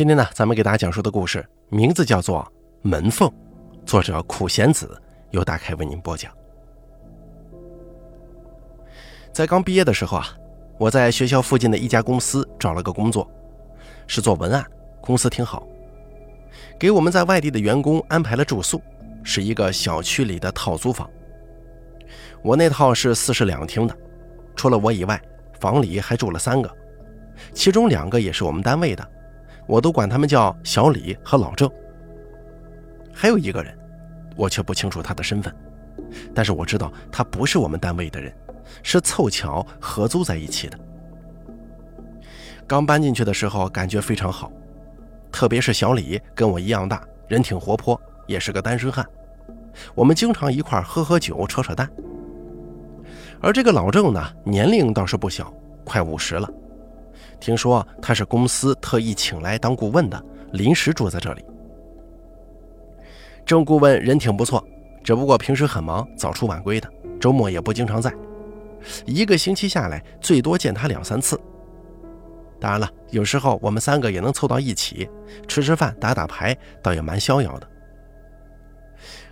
今天呢，咱们给大家讲述的故事名字叫做《门缝》，作者苦贤子，由大开为您播讲。在刚毕业的时候啊，我在学校附近的一家公司找了个工作，是做文案，公司挺好，给我们在外地的员工安排了住宿，是一个小区里的套租房。我那套是四室两厅的，除了我以外，房里还住了三个，其中两个也是我们单位的。我都管他们叫小李和老郑，还有一个人，我却不清楚他的身份，但是我知道他不是我们单位的人，是凑巧合租在一起的。刚搬进去的时候感觉非常好，特别是小李跟我一样大，人挺活泼，也是个单身汉，我们经常一块喝喝酒、扯扯淡。而这个老郑呢，年龄倒是不小，快五十了。听说他是公司特意请来当顾问的，临时住在这里。郑顾问人挺不错，只不过平时很忙，早出晚归的，周末也不经常在。一个星期下来，最多见他两三次。当然了，有时候我们三个也能凑到一起吃吃饭、打打牌，倒也蛮逍遥的。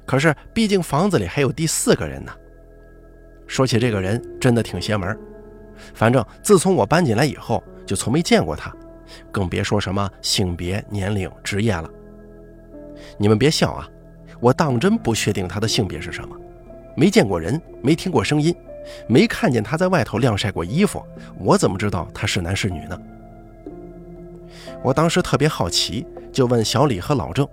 可是，毕竟房子里还有第四个人呢。说起这个人，真的挺邪门。反正自从我搬进来以后。就从没见过他，更别说什么性别、年龄、职业了。你们别笑啊，我当真不确定他的性别是什么，没见过人，没听过声音，没看见他在外头晾晒过衣服，我怎么知道他是男是女呢？我当时特别好奇，就问小李和老郑，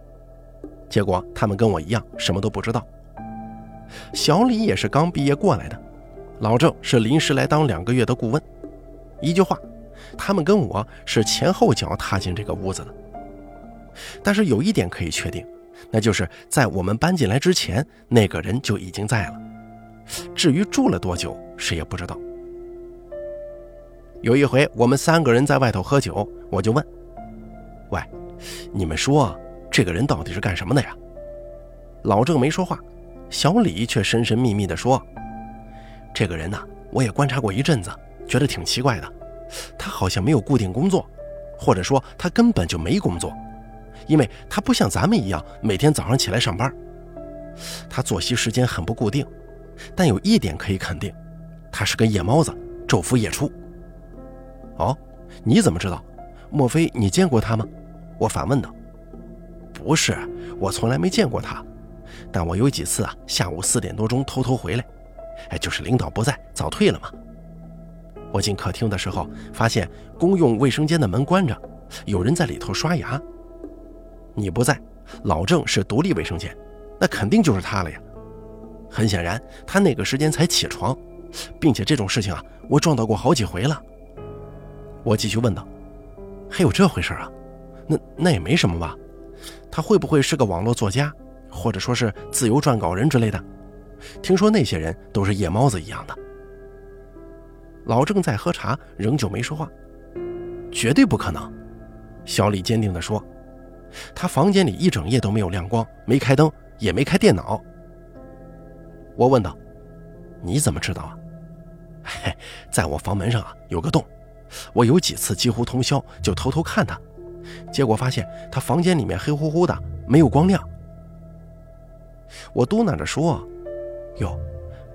结果他们跟我一样，什么都不知道。小李也是刚毕业过来的，老郑是临时来当两个月的顾问，一句话。他们跟我是前后脚踏进这个屋子的，但是有一点可以确定，那就是在我们搬进来之前，那个人就已经在了。至于住了多久，谁也不知道。有一回，我们三个人在外头喝酒，我就问：“喂，你们说这个人到底是干什么的呀？”老郑没说话，小李却神神秘秘地说：“这个人呢，我也观察过一阵子，觉得挺奇怪的。”他好像没有固定工作，或者说他根本就没工作，因为他不像咱们一样每天早上起来上班。他作息时间很不固定，但有一点可以肯定，他是个夜猫子，昼伏夜出。哦，你怎么知道？莫非你见过他吗？我反问道。不是，我从来没见过他，但我有几次啊，下午四点多钟偷偷回来，哎，就是领导不在，早退了嘛。我进客厅的时候，发现公用卫生间的门关着，有人在里头刷牙。你不在，老郑是独立卫生间，那肯定就是他了呀。很显然，他那个时间才起床，并且这种事情啊，我撞到过好几回了。我继续问道：“还有这回事啊？那那也没什么吧？他会不会是个网络作家，或者说是自由撰稿人之类的？听说那些人都是夜猫子一样的。”老郑在喝茶，仍旧没说话。绝对不可能，小李坚定地说：“他房间里一整夜都没有亮光，没开灯，也没开电脑。”我问道：“你怎么知道啊？”“嘿，在我房门上啊有个洞，我有几次几乎通宵就偷偷看他，结果发现他房间里面黑乎乎的，没有光亮。”我嘟囔着说：“哟，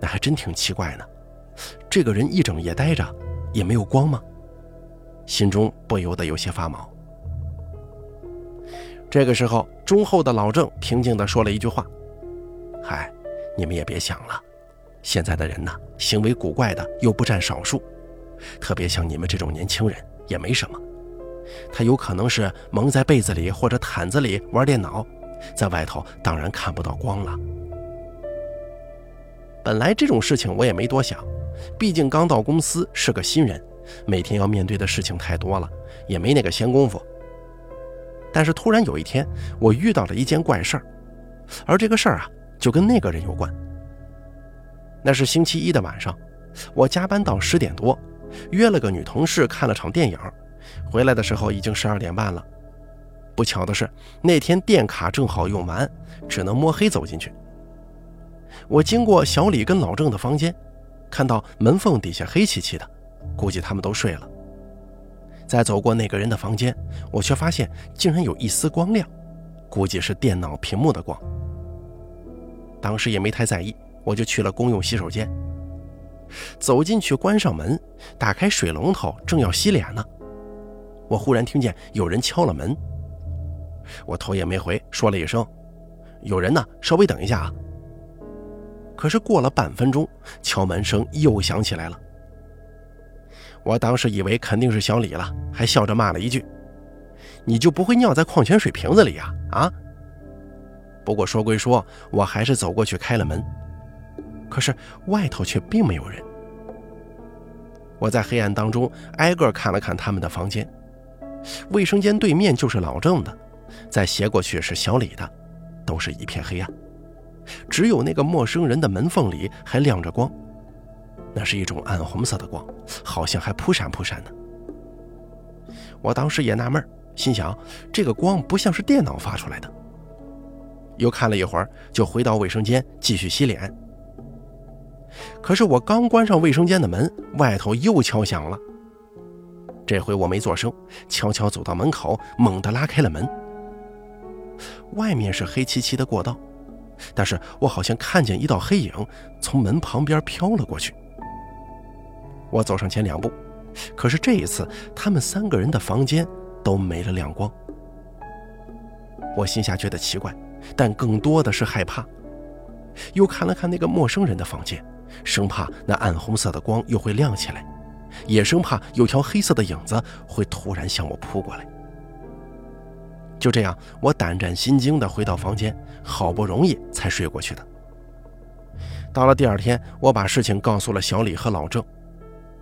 那还真挺奇怪呢。”这个人一整夜待着，也没有光吗？心中不由得有些发毛。这个时候，忠厚的老郑平静地说了一句话：“嗨，你们也别想了，现在的人呐，行为古怪的又不占少数，特别像你们这种年轻人也没什么。他有可能是蒙在被子里或者毯子里玩电脑，在外头当然看不到光了。本来这种事情我也没多想。”毕竟刚到公司是个新人，每天要面对的事情太多了，也没那个闲工夫。但是突然有一天，我遇到了一件怪事儿，而这个事儿啊，就跟那个人有关。那是星期一的晚上，我加班到十点多，约了个女同事看了场电影，回来的时候已经十二点半了。不巧的是，那天电卡正好用完，只能摸黑走进去。我经过小李跟老郑的房间。看到门缝底下黑漆漆的，估计他们都睡了。在走过那个人的房间，我却发现竟然有一丝光亮，估计是电脑屏幕的光。当时也没太在意，我就去了公用洗手间。走进去，关上门，打开水龙头，正要洗脸呢，我忽然听见有人敲了门。我头也没回，说了一声：“有人呢，稍微等一下啊。”可是过了半分钟，敲门声又响起来了。我当时以为肯定是小李了，还笑着骂了一句：“你就不会尿在矿泉水瓶子里呀？”啊！不过说归说，我还是走过去开了门。可是外头却并没有人。我在黑暗当中挨个看了看他们的房间，卫生间对面就是老郑的，再斜过去是小李的，都是一片黑暗，只有那个陌生人的门缝里还亮着光，那是一种暗红色的光，好像还扑闪扑闪的。我当时也纳闷，心想这个光不像是电脑发出来的。又看了一会儿，就回到卫生间继续洗脸。可是我刚关上卫生间的门，外头又敲响了。这回我没做声，悄悄走到门口，猛地拉开了门。外面是黑漆漆的过道，但是我好像看见一道黑影从门旁边飘了过去。我走上前两步，可是这一次他们三个人的房间都没了亮光。我心下觉得奇怪，但更多的是害怕。又看了看那个陌生人的房间。生怕那暗红色的光又会亮起来，也生怕有条黑色的影子会突然向我扑过来。就这样，我胆战心惊地回到房间，好不容易才睡过去的。到了第二天，我把事情告诉了小李和老郑，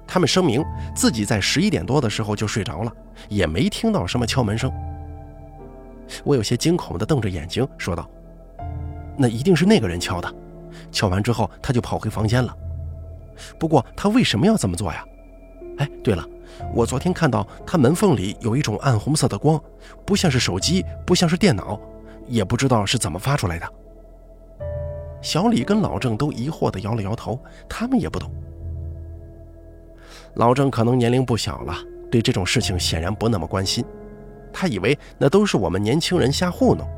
他们声明自己在十一点多的时候就睡着了，也没听到什么敲门声。我有些惊恐地瞪着眼睛说道：“那一定是那个人敲的。”敲完之后，他就跑回房间了。不过他为什么要这么做呀？哎，对了，我昨天看到他门缝里有一种暗红色的光，不像是手机，不像是电脑，也不知道是怎么发出来的。小李跟老郑都疑惑地摇了摇头，他们也不懂。老郑可能年龄不小了，对这种事情显然不那么关心，他以为那都是我们年轻人瞎糊弄。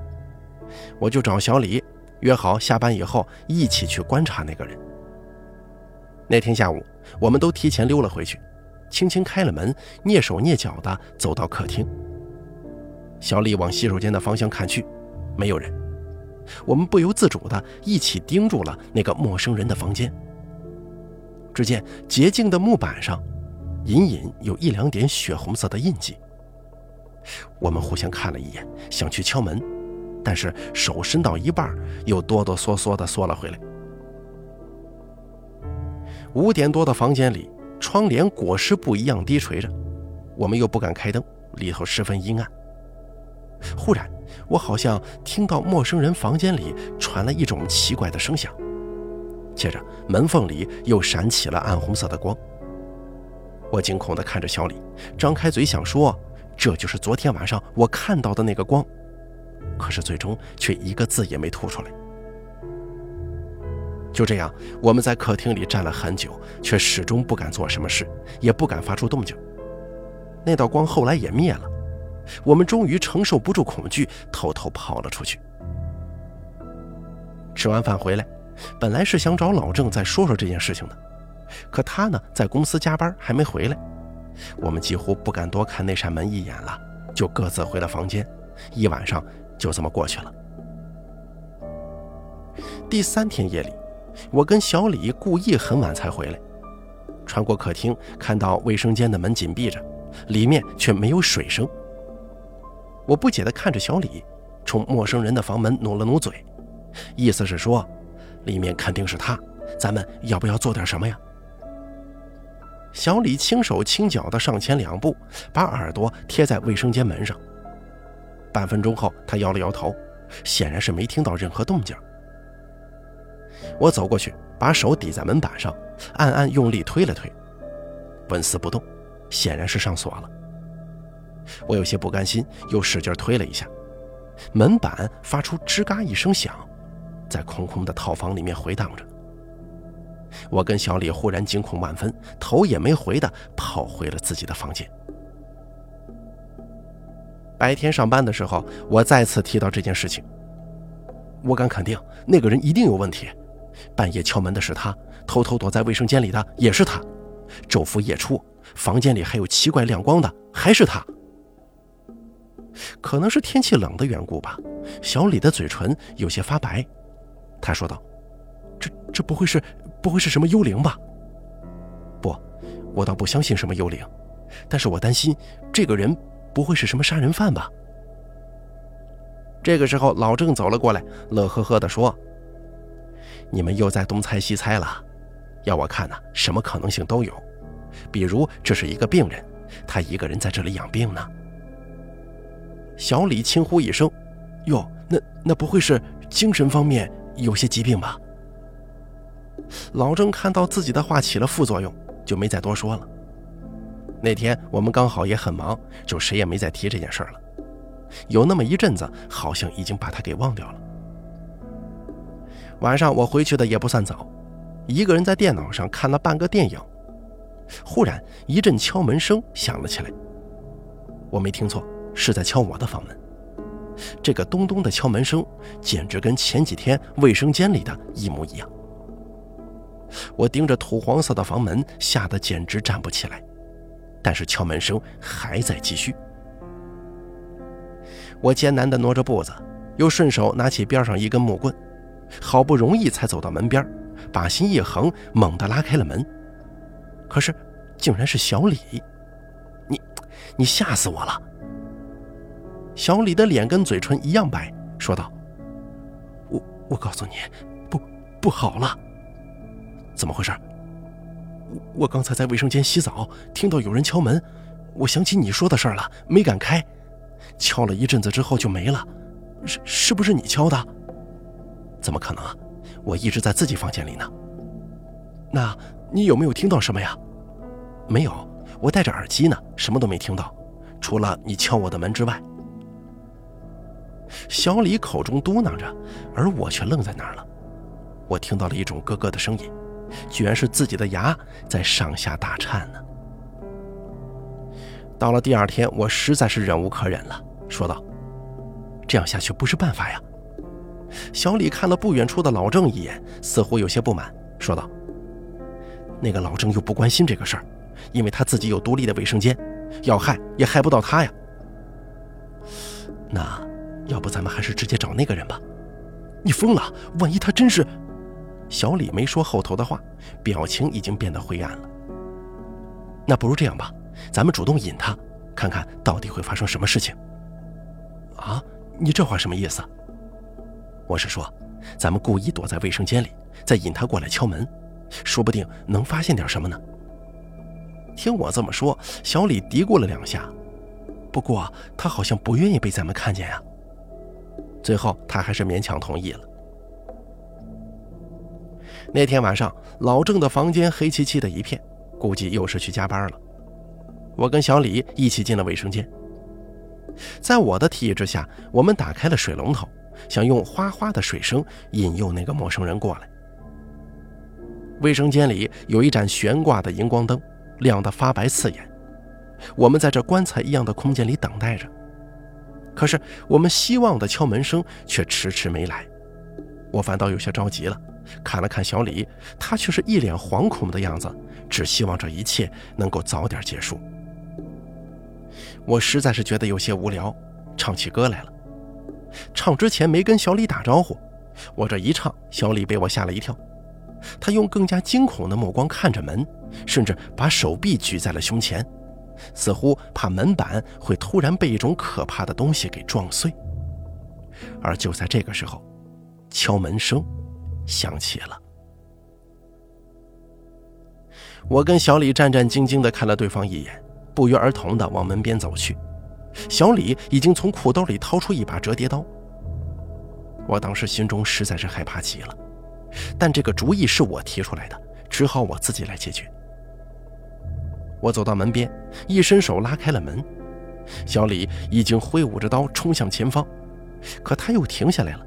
我就找小李。约好下班以后一起去观察那个人。那天下午，我们都提前溜了回去，轻轻开了门，蹑手蹑脚地走到客厅。小丽往洗手间的方向看去，没有人。我们不由自主地一起盯住了那个陌生人的房间。只见洁净的木板上，隐隐有一两点血红色的印记。我们互相看了一眼，想去敲门。但是手伸到一半，又哆哆嗦嗦地缩了回来。五点多的房间里，窗帘裹尸布一样低垂着，我们又不敢开灯，里头十分阴暗。忽然，我好像听到陌生人房间里传来一种奇怪的声响，接着门缝里又闪起了暗红色的光。我惊恐地看着小李，张开嘴想说：“这就是昨天晚上我看到的那个光。”可是最终却一个字也没吐出来。就这样，我们在客厅里站了很久，却始终不敢做什么事，也不敢发出动静。那道光后来也灭了，我们终于承受不住恐惧，偷偷跑了出去。吃完饭回来，本来是想找老郑再说说这件事情的，可他呢在公司加班，还没回来。我们几乎不敢多看那扇门一眼了，就各自回了房间。一晚上。就这么过去了。第三天夜里，我跟小李故意很晚才回来，穿过客厅，看到卫生间的门紧闭着，里面却没有水声。我不解地看着小李，冲陌生人的房门努了努嘴，意思是说，里面肯定是他，咱们要不要做点什么呀？小李轻手轻脚地上前两步，把耳朵贴在卫生间门上。半分钟后，他摇了摇头，显然是没听到任何动静。我走过去，把手抵在门板上，暗暗用力推了推，纹丝不动，显然是上锁了。我有些不甘心，又使劲推了一下，门板发出吱嘎一声响，在空空的套房里面回荡着。我跟小李忽然惊恐万分，头也没回的跑回了自己的房间。白天上班的时候，我再次提到这件事情。我敢肯定，那个人一定有问题。半夜敲门的是他，偷偷躲在卫生间里的也是他，昼伏夜出，房间里还有奇怪亮光的还是他。可能是天气冷的缘故吧，小李的嘴唇有些发白。他说道：“这这不会是不会是什么幽灵吧？”不，我倒不相信什么幽灵，但是我担心这个人不会是什么杀人犯吧。这个时候，老郑走了过来，乐呵呵地说：“你们又在东猜西猜了，要我看呢，什么可能性都有。比如这是一个病人，他一个人在这里养病呢。”小李轻呼一声：“哟，那那不会是精神方面有些疾病吧？”老郑看到自己的话起了副作用，就没再多说了。那天我们刚好也很忙，就谁也没再提这件事了。有那么一阵子，好像已经把他给忘掉了。晚上我回去的也不算早，一个人在电脑上看了半个电影，忽然一阵敲门声响了起来。我没听错，是在敲我的房门。这个咚咚的敲门声，简直跟前几天卫生间里的一模一样。我盯着土黄色的房门，吓得简直站不起来。但是敲门声还在继续。我艰难地挪着步子，又顺手拿起边上一根木棍，好不容易才走到门边，把心一横，猛地拉开了门。可是，竟然是小李！你，你吓死我了！小李的脸跟嘴唇一样白，说道：“我，我告诉你，不，不好了。怎么回事？我，我刚才在卫生间洗澡，听到有人敲门，我想起你说的事了，没敢开。”敲了一阵子之后就没了，是是不是你敲的？怎么可能啊！我一直在自己房间里呢。那你有没有听到什么呀？没有，我戴着耳机呢，什么都没听到，除了你敲我的门之外。小李口中嘟囔着，而我却愣在那儿了。我听到了一种咯咯的声音，居然是自己的牙在上下打颤呢。到了第二天，我实在是忍无可忍了，说道：“这样下去不是办法呀。”小李看了不远处的老郑一眼，似乎有些不满，说道：“那个老郑又不关心这个事儿，因为他自己有独立的卫生间，要害也害不到他呀。那要不咱们还是直接找那个人吧？你疯了？万一他真是……”小李没说后头的话，表情已经变得灰暗了。那不如这样吧。咱们主动引他，看看到底会发生什么事情。啊，你这话什么意思？我是说，咱们故意躲在卫生间里，再引他过来敲门，说不定能发现点什么呢。听我这么说，小李嘀咕了两下，不过他好像不愿意被咱们看见呀。最后，他还是勉强同意了。那天晚上，老郑的房间黑漆漆的一片，估计又是去加班了。我跟小李一起进了卫生间，在我的提议之下，我们打开了水龙头，想用哗哗的水声引诱那个陌生人过来。卫生间里有一盏悬挂的荧光灯，亮得发白刺眼。我们在这棺材一样的空间里等待着，可是我们希望的敲门声却迟迟没来。我反倒有些着急了，看了看小李，他却是一脸惶恐的样子，只希望这一切能够早点结束。我实在是觉得有些无聊，唱起歌来了。唱之前没跟小李打招呼，我这一唱，小李被我吓了一跳。他用更加惊恐的目光看着门，甚至把手臂举在了胸前，似乎怕门板会突然被一种可怕的东西给撞碎。而就在这个时候，敲门声响起了。我跟小李战战兢兢地看了对方一眼。不约而同地往门边走去，小李已经从裤兜里掏出一把折叠刀。我当时心中实在是害怕极了，但这个主意是我提出来的，只好我自己来解决。我走到门边，一伸手拉开了门，小李已经挥舞着刀冲向前方，可他又停下来了，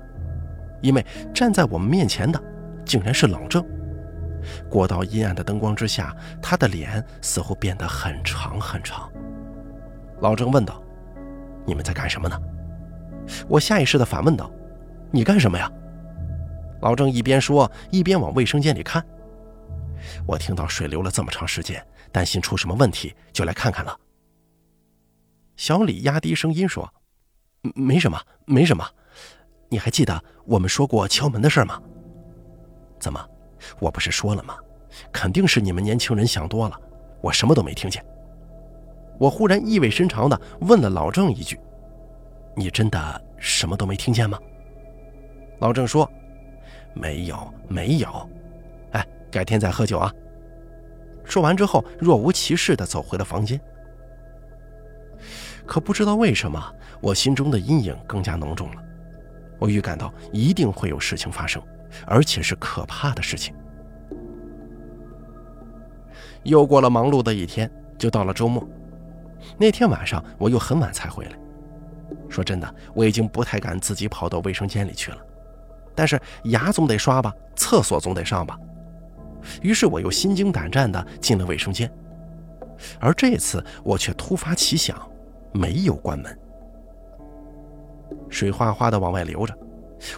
因为站在我们面前的竟然是老郑。过道阴暗的灯光之下，他的脸似乎变得很长很长。老郑问道：“你们在干什么呢？我下意识地反问道：“你干什么呀？”老郑一边说，一边往卫生间里看。我听到水流了这么长时间，担心出什么问题，就来看看了。小李压低声音说：“没什么，没什么。你还记得我们说过敲门的事吗？怎么，我不是说了吗？肯定是你们年轻人想多了，我什么都没听见。”我忽然意味深长地问了老郑一句：“你真的什么都没听见吗？”老郑说：“没有，没有。哎，改天再喝酒啊。”说完之后，若无其事地走回了房间。可不知道为什么，我心中的阴影更加浓重了。我预感到一定会有事情发生，而且是可怕的事情。又过了忙碌的一天，就到了周末。那天晚上我又很晚才回来。说真的，我已经不太敢自己跑到卫生间里去了。但是牙总得刷吧，厕所总得上吧。于是我又心惊胆战地进了卫生间。而这次我却突发奇想，没有关门。水哗哗地往外流着，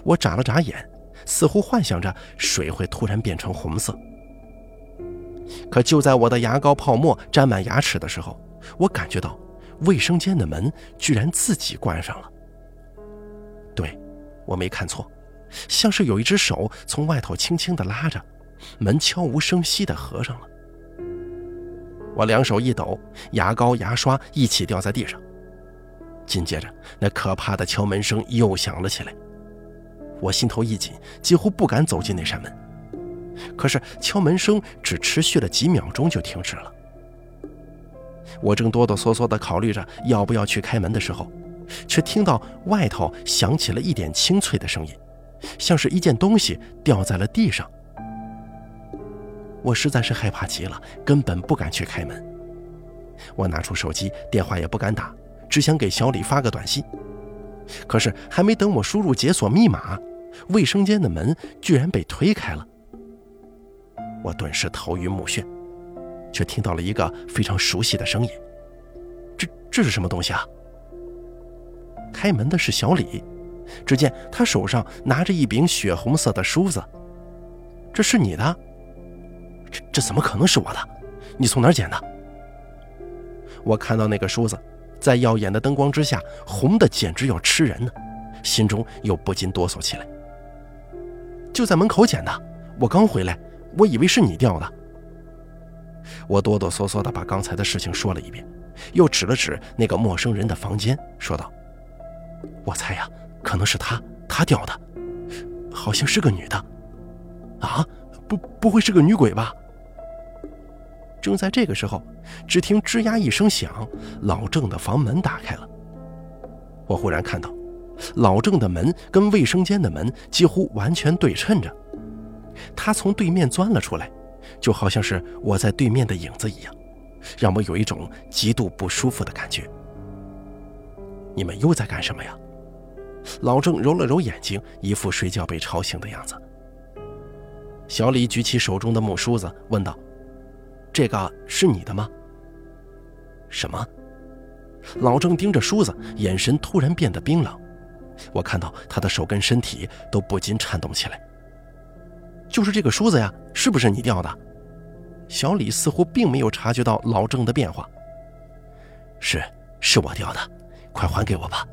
我眨了眨眼，似乎幻想着水会突然变成红色。可就在我的牙膏泡沫沾满牙齿的时候，我感觉到，卫生间的门居然自己关上了。对，我没看错，像是有一只手从外头轻轻地拉着，门悄无声息地合上了。我两手一抖，牙膏、牙刷一起掉在地上。紧接着，那可怕的敲门声又响了起来。我心头一紧，几乎不敢走进那扇门。可是敲门声只持续了几秒钟就停止了。我正哆哆嗦嗦地考虑着要不要去开门的时候，却听到外头响起了一点清脆的声音，像是一件东西掉在了地上。我实在是害怕极了，根本不敢去开门。我拿出手机，电话也不敢打，只想给小李发个短信。可是还没等我输入解锁密码，卫生间的门居然被推开了。我顿时头晕目眩。却听到了一个非常熟悉的声音，这这是什么东西啊？开门的是小李，只见他手上拿着一柄血红色的梳子，这是你的？这这怎么可能是我的？你从哪儿捡的？我看到那个梳子，在耀眼的灯光之下，红的简直要吃人呢，心中又不禁哆嗦起来。就在门口捡的，我刚回来，我以为是你掉的。我哆哆嗦嗦地把刚才的事情说了一遍，又指了指那个陌生人的房间，说道：“我猜呀，可能是他，他掉的，好像是个女的。啊，不，不会是个女鬼吧？”正在这个时候，只听吱呀一声响，老郑的房门打开了。我忽然看到，老郑的门跟卫生间的门几乎完全对称着，他从对面钻了出来。就好像是我在对面的影子一样，让我有一种极度不舒服的感觉。你们又在干什么呀？老郑揉了揉眼睛，一副睡觉被吵醒的样子。小李举起手中的木梳子，问道：“这个是你的吗？”什么？老郑盯着梳子，眼神突然变得冰冷。我看到他的手跟身体都不禁颤动起来。就是这个梳子呀，是不是你掉的？小李似乎并没有察觉到老郑的变化。是，是我掉的，快还给我吧。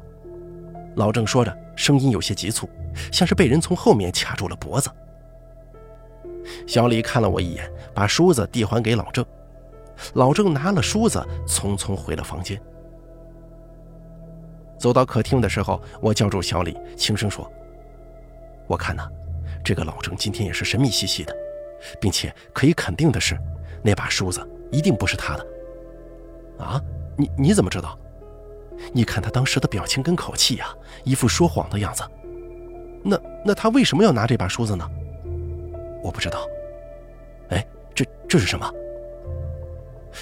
老郑说着，声音有些急促，像是被人从后面卡住了脖子。小李看了我一眼，把梳子递还给老郑。老郑拿了梳子，匆匆回了房间。走到客厅的时候，我叫住小李，轻声说：“我看呐。”这个老郑今天也是神秘兮兮的，并且可以肯定的是，那把梳子一定不是他的。啊，你你怎么知道？你看他当时的表情跟口气呀，一副说谎的样子。那那他为什么要拿这把梳子呢？我不知道。哎，这这是什么？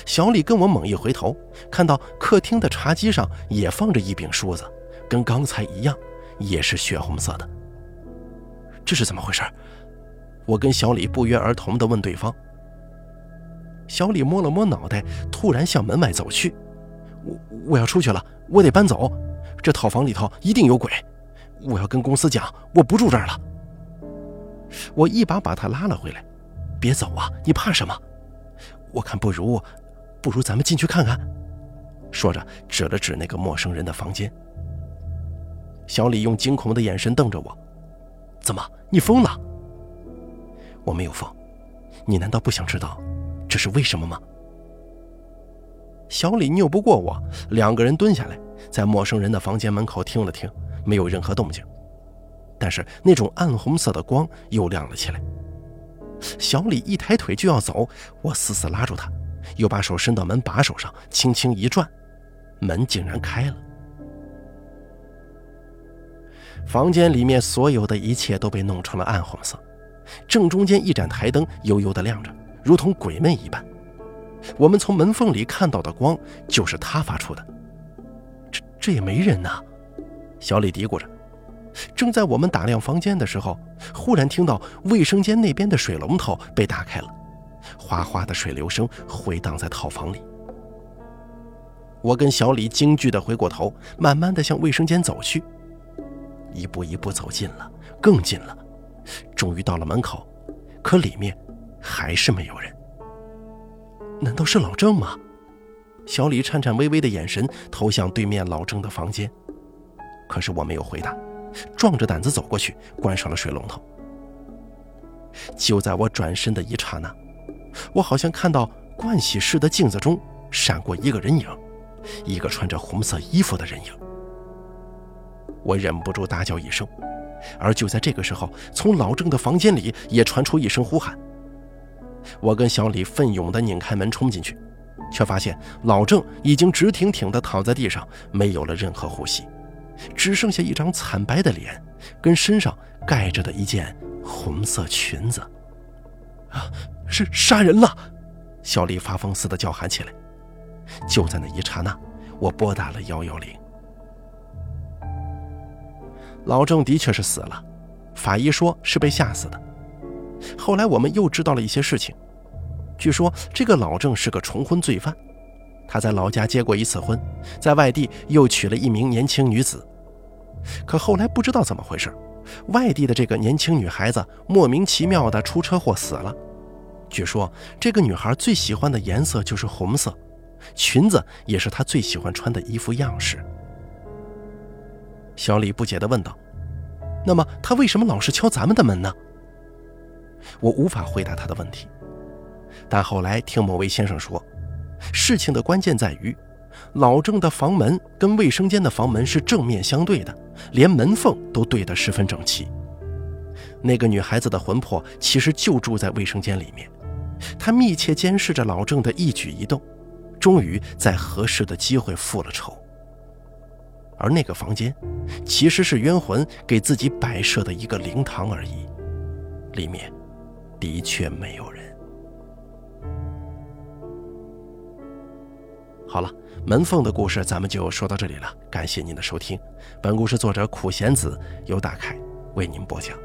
小李跟我猛一回头，看到客厅的茶几上也放着一柄梳子，跟刚才一样，也是血红色的。这是怎么回事？我跟小李不约而同地问对方。小李摸了摸脑袋，突然向门外走去。我我要出去了，我得搬走。这套房里头一定有鬼，我要跟公司讲，我不住这儿了。我一把把他拉了回来，别走啊，你怕什么？我看不如，不如咱们进去看看。说着，指了指那个陌生人的房间。小李用惊恐的眼神瞪着我：“怎么，你疯了？”我没有疯，你难道不想知道这是为什么吗？小李拗不过我，两个人蹲下来，在陌生人的房间门口听了听，没有任何动静。但是那种暗红色的光又亮了起来。小李一抬腿就要走，我死死拉住他，又把手伸到门把手上，轻轻一转，门竟然开了。房间里面所有的一切都被弄成了暗红色，正中间一盏台灯悠悠地亮着，如同鬼魅一般。我们从门缝里看到的光就是他发出的。这这也没人呐，小李嘀咕着。正在我们打量房间的时候，忽然听到卫生间那边的水龙头被打开了，哗哗的水流声回荡在套房里。我跟小李惊惧的回过头，慢慢的向卫生间走去，一步一步走近了，更近了，终于到了门口，可里面还是没有人。难道是老郑吗？小李颤颤巍巍的眼神投向对面老郑的房间，可是我没有回答。壮着胆子走过去，关上了水龙头。就在我转身的一刹那，我好像看到盥洗室的镜子中闪过一个人影，一个穿着红色衣服的人影。我忍不住大叫一声，而就在这个时候，从老郑的房间里也传出一声呼喊。我跟小李奋勇地拧开门冲进去，却发现老郑已经直挺挺地躺在地上，没有了任何呼吸。只剩下一张惨白的脸，跟身上盖着的一件红色裙子。啊，是杀人了！小李发疯似的叫喊起来。就在那一刹那，我拨打了幺幺零。老郑的确是死了，法医说是被吓死的。后来我们又知道了一些事情，据说这个老郑是个重婚罪犯，他在老家结过一次婚，在外地又娶了一名年轻女子。可后来不知道怎么回事，外地的这个年轻女孩子莫名其妙的出车祸死了。据说这个女孩最喜欢的颜色就是红色，裙子也是她最喜欢穿的衣服样式。小李不解地问道：“那么他为什么老是敲咱们的门呢？”我无法回答他的问题，但后来听某位先生说，事情的关键在于。老郑的房门跟卫生间的房门是正面相对的，连门缝都对得十分整齐。那个女孩子的魂魄其实就住在卫生间里面，她密切监视着老郑的一举一动，终于在合适的机会复了仇。而那个房间，其实是冤魂给自己摆设的一个灵堂而已，里面的确没有人。好了。门缝的故事，咱们就说到这里了。感谢您的收听，本故事作者苦贤子由大凯为您播讲。